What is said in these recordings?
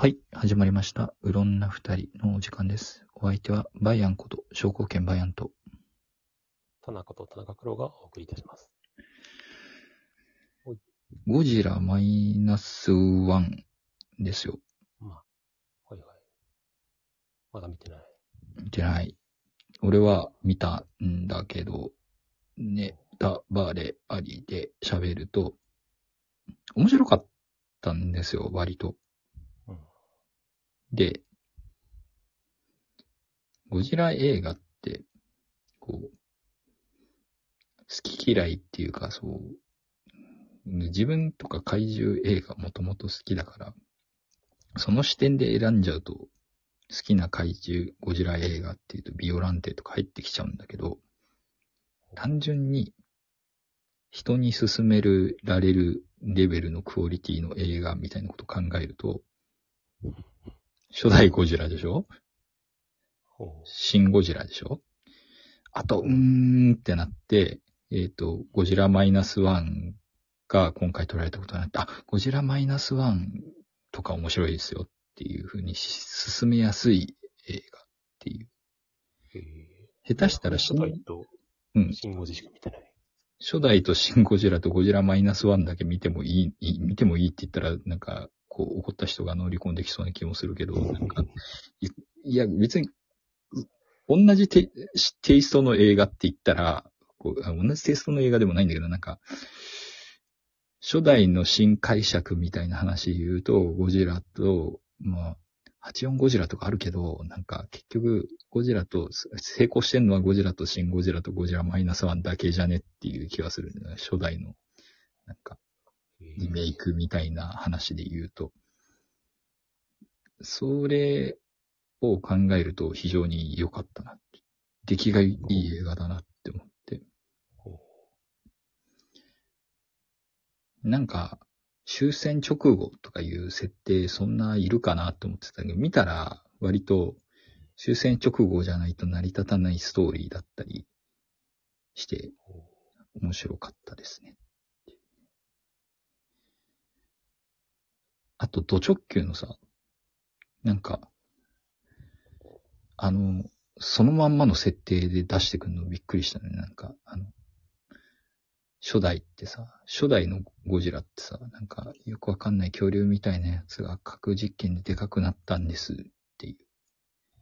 はい、始まりました。うろんな二人のお時間です。お相手は、バイアンこと、商工券バイアンと。田中と田中黒がお送りいたします。ゴジラマイナスワンですよ。まあ、はいはい。まだ見てない。見てない。俺は見たんだけど、ネタバレありで喋ると、面白かったんですよ、割と。で、ゴジラ映画って、こう、好き嫌いっていうか、そう、自分とか怪獣映画もともと好きだから、その視点で選んじゃうと、好きな怪獣、ゴジラ映画っていうとビオランテとか入ってきちゃうんだけど、単純に人に勧めるられるレベルのクオリティの映画みたいなことを考えると、初代ゴジラでしょ？ほう。シン・ゴジラでしょ？あと、うーんってなって、えっ、と、ゴジラマイナスワンが今回撮られたことになって、あ、ゴジラマイナスワンとか面白いですよっていう風にし進めやすい映画っていう。へえ下手したら初代とうん、新ゴジしか見てない。初代とシン・ゴジラとゴジラマイナスワンだけ見てもいい、いい見てもいいって言ったら、なんか、こう、怒った人が乗り込んできそうな気もするけど、なんか、いいや、別に、同じテイテイストの映画って言ったら、こうあ同じテイストの映画でもないんだけど、なんか、初代の新解釈みたいな話で言うと、ゴジラと、まあ、84ゴジラとかあるけど、なんか結局、ゴジラと、成功してんのはゴジラとシンゴジラとゴジラマイナスワンだけじゃねっていう気がするね。初代の、なんか、リメイクみたいな話で言うと。それを考えると非常に良かったなっ。出来がいい映画だなって思って。なんか、終戦直後とかいう設定そんないるかなって思ってたけど、見たら割と終戦直後じゃないと成り立たないストーリーだったりして面白かったですね。あと、ド直球のさ、なんか、あの、そのまんまの設定で出してくるのびっくりしたね。なんか、あの、初代ってさ、初代のゴジラってさ、なんか、よくわかんない恐竜みたいなやつが核実験ででかくなったんですってい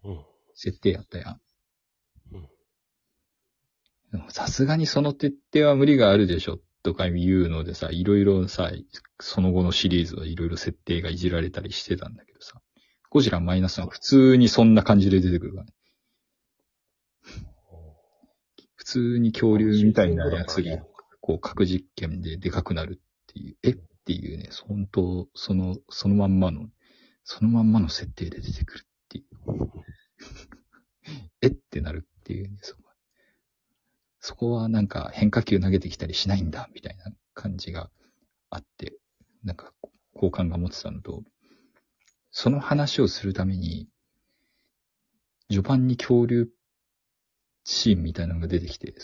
うううん。設定やったやん。うん。でもさすがにその徹底は無理があるでしょとか言うのでさ、いろいろさ、その後のシリーズはいろいろ設定がいじられたりしてたんだけどさ、ゴジラマイナスは普通にそんな感じで出てくるからね。普通に恐竜みたいなやつが、こう核実験ででかくなるっていう、え？っていうね、本当その、そのまんまの、そのまんまの設定で出てくるっていう。え？ってなるっていうね、そこ。そこはなんか変化球投げてきたりしないんだ、みたいな感じがあって、なんか好感が持ってたのと、その話をするために、序盤に恐竜シーンみたいなのが出てきて、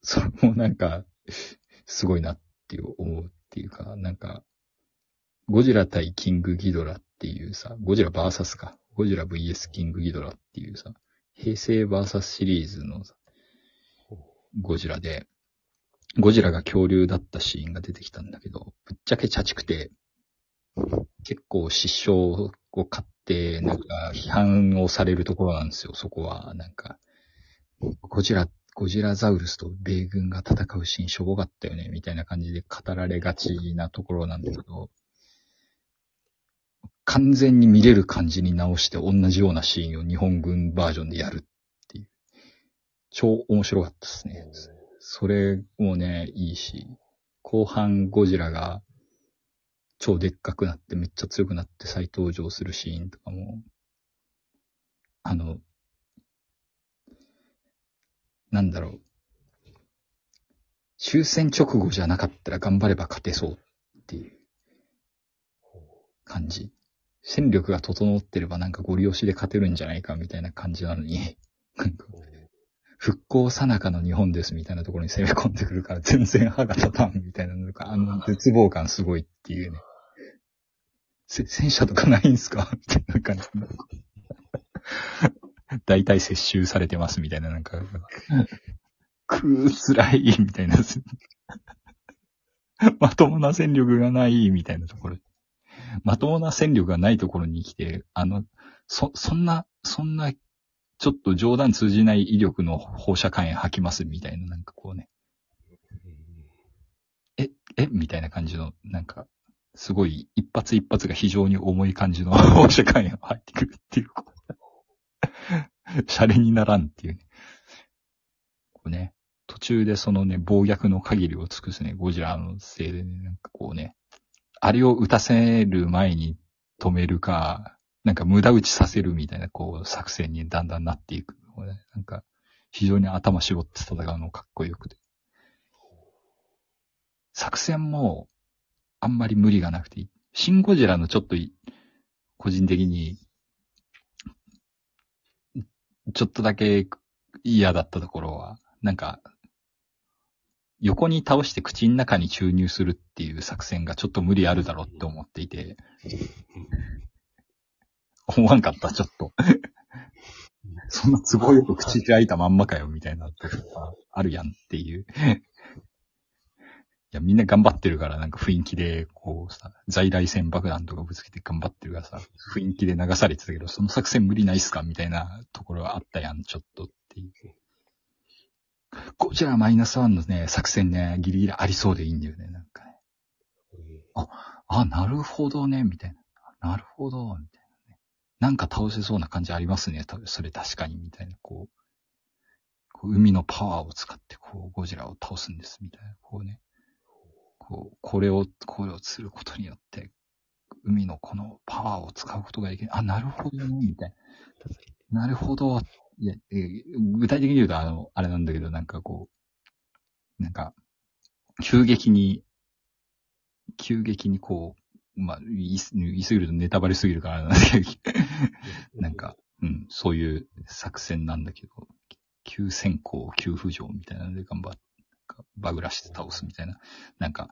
それもなんか、すごいなって思うっていうか、なんか、ゴジラ対キングギドラっていうさ、ゴジラバーサスか。ゴジラ VS キングギドラっていうさ、平成バーサスシリーズのさゴジラで、ゴジラが恐竜だったシーンが出てきたんだけど、ぶっちゃけチャチくて、結構失笑を買って、なんか批判をされるところなんですよ、そこは。なんか、ゴジラ、ゴジラザウルスと米軍が戦うシーンしょぼかったよね、みたいな感じで語られがちなところなんだけど、完全に見れる感じに直して同じようなシーンを日本軍バージョンでやるっ。超面白かったですね。それもね、いいし、後半ゴジラが超でっかくなってめっちゃ強くなって再登場するシーンとかも、あの、なんだろう。終戦直後じゃなかったら頑張れば勝てそうっていう感じ。戦力が整ってればなんかゴリ押しで勝てるんじゃないかみたいな感じなのに、なんか復興さなかの日本ですみたいなところに攻め込んでくるから全然歯が立たんみたいなのが、あの絶望感すごいっていうね。せ戦車とかないんすかみたいな感じ。大体接収されてますみたいな、なんか、くー、辛い、みたいな。まともな戦力がない、みたいなところ。まともな戦力がないところに来て、あの、そ、そんな、そんな、ちょっと冗談通じない威力の放射火炎吐きますみたいな、なんかこうね、え、え？みたいな感じの、なんか、すごい一発一発が非常に重い感じの放射火炎が入ってくるっていう。シャレにならんっていうね。こうね、途中でそのね、暴虐の限りを尽くすね、ゴジラのせいでね、なんかこうね、あれを撃たせる前に止めるか、なんか無駄打ちさせるみたいな、こう、作戦にだんだんなっていく。なんか、非常に頭絞って戦うのかっこよくて。作戦も、あんまり無理がなくていい。シン・ゴジラのちょっとい、個人的に、ちょっとだけ嫌だったところは、なんか、横に倒して口の中に注入するっていう作戦がちょっと無理あるだろうって思っていて、思わんかった、ちょっと。そんな都合よく口開いたまんまかよ、みたいな時があるやんっていう。いや、みんな頑張ってるから、なんか雰囲気で、こうさ、在来線爆弾とかぶつけて頑張ってるからさ、雰囲気で流されてたけど、その作戦無理ないっすかみたいなところはあったやん、ちょっとっていう。ゴジラマイナスワンのね、作戦ね、ギリギリありそうでいいんだよね、なんかね。あ、なるほどね、みたいな。なるほど、みたいなね。なんか倒せそうな感じありますね、それ確かに、みたいな、こう。こう海のパワーを使って、こう、ゴジラを倒すんです、みたいな、こうね。こう、これを、これをすることによって、海のこのパワーを使うことができる。あ、なるほどね、みたいな。なるほど。いや、具体的に言うと、あの、あれなんだけど、なんかこう、なんか、急激に、急激にこう、まあ、言いいすぎるとネタバレすぎるからなんだけど、なんか、うん、そういう作戦なんだけど、急先行、急浮上みたいなので頑張って、バグらして倒すみたいな、なんか、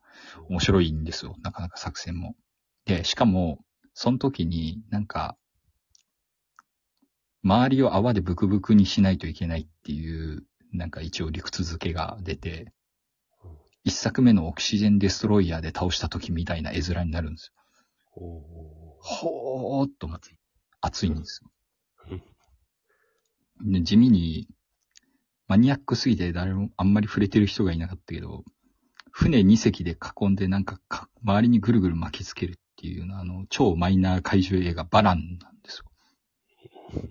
面白いんですよ。なかなか作戦も。で、しかも、その時になんか、周りを泡でブクブクにしないといけないっていう、なんか一応理屈付けが出て、一作目のオキシジェンデストロイヤーで倒した時みたいな絵面になるんですよ。ほーっと思って、熱いんですよ。で地味に、マニアックすぎて誰もあんまり触れてる人がいなかったけど、船2隻で囲んでなんかか周りにぐるぐる巻きつけるっていうような、あの、超マイナー怪獣映画バランなんですよ。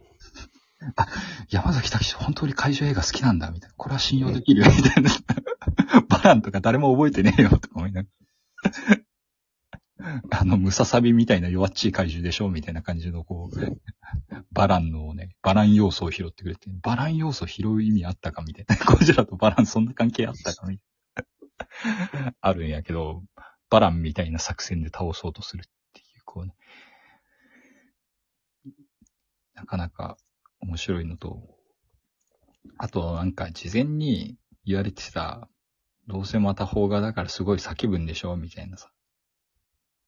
あ、山崎武史本当に怪獣映画好きなんだ、みたいな。これは信用できる、みたいな。バランとか誰も覚えてねえよ、とか思いながら。あの、ムササビみたいな弱っちい怪獣でしょみたいな感じの、こう、バランのね、バラン要素を拾ってくれて、バラン要素拾う意味あったかみたいな。ゴジラとバランそんな関係あったかみたいな。あるんやけど、バランみたいな作戦で倒そうとするっていう、こうね。なかなか面白いのと、あとなんか事前に言われてた、どうせまた邦画だからすごい叫ぶんでしょみたいなさ。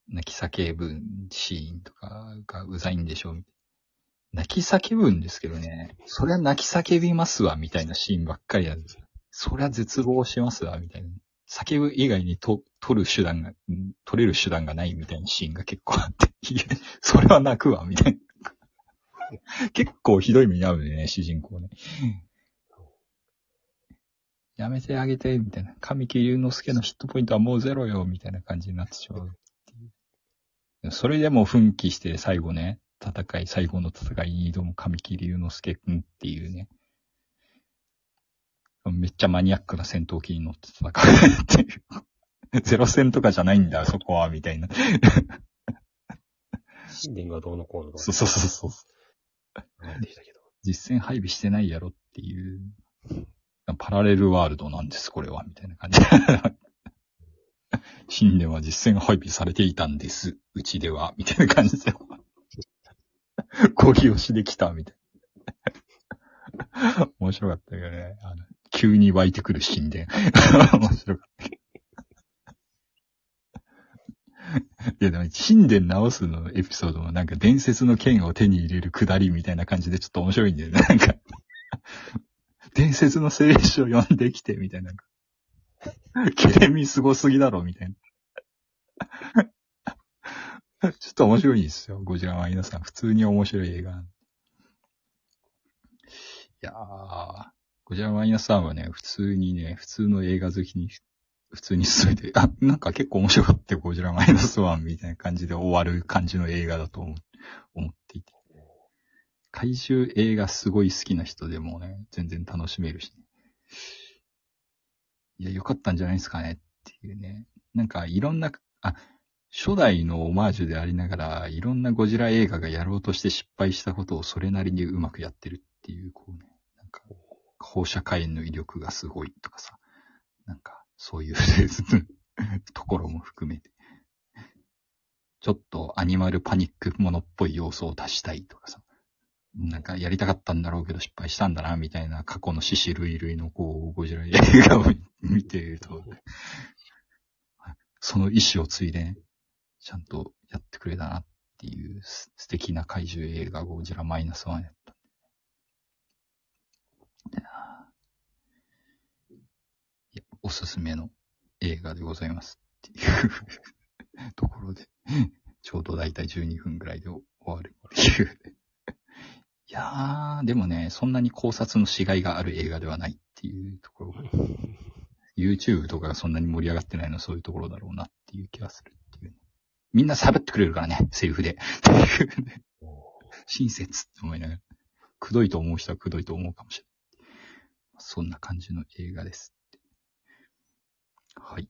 泣き叫ぶシーンとかがうざいんでしょ。泣き叫ぶんですけどね、そりゃ泣き叫びますわ、みたいなシーンばっかりやる。そりゃ絶望しますわ、みたいな。叫ぶ以外にと、取る手段が、取れる手段がないみたいなシーンが結構あって、いやそれは泣くわ、みたいな。結構ひどい目に遭うね、主人公ね。やめてあげて、みたいな。神木隆之介のヒットポイントはもうゼロよ、みたいな感じになってしまうっていう。それでも奮起して最後ね、戦い、最後の戦いに挑む神木隆之介くんっていうね。めっちゃマニアックな戦闘機に乗って戦うっていう。ゼロ戦とかじゃないんだ、そこは、みたいな。神殿がどうのこうのそうそうそうそう。実戦配備してないやろっていう、パラレルワールドなんです、これは、みたいな感じ。神殿は実戦配備されていたんです、うちでは、みたいな感じで。ゴリ押しできた、みたいな。面白かったけどね。あの急に湧いてくる神殿。面白かった。いやでも、神殿直すのエピソードもなんか伝説の剣を手に入れるくだりみたいな感じでちょっと面白いんだよね。なんか、伝説の聖書を読んできて、みたいな。ケレミすごすぎだろ、みたいな。ちょっと面白いんですよ。ゴジラマイナさん。普通に面白い映画。いやー、ゴジラマイナスさんはね、普通にね、普通の映画好きに、普通に進めて、あ、なんか結構面白かったよ、ゴジラマイナスワンみたいな感じで終わる感じの映画だと思思っていて。怪獣映画すごい好きな人でもね、全然楽しめるし、ね、いや、よかったんじゃないですかねっていうね。なんかいろんな、あ、初代のオマージュでありながら、いろんなゴジラ映画がやろうとして失敗したことをそれなりにうまくやってるっていう、こうね、なんか、放射火炎の威力がすごいとかさ、なんか、そういう ところも含めて、ちょっとアニマルパニックものっぽい要素を足したいとかさ、なんかやりたかったんだろうけど失敗したんだな、みたいな過去の獅子類類のこう、ゴジラ映画を見ていると、その意志を継いで、ね、ちゃんとやってくれたなっていう素敵な怪獣映画ゴジラマイナスワンやったいや、おすすめの映画でございますっていう ところで、ちょうどだいたい12分ぐらいで終わるっていういやー、でもね、そんなに考察のしがいがある映画ではないっていうところが、YouTube とかがそんなに盛り上がってないのはそういうところだろうなっていう気がするっていう、みんな喋ってくれるからね、セリフで。親切って思いながら。くどいと思う人はくどいと思うかもしれない。そんな感じの映画です。はい。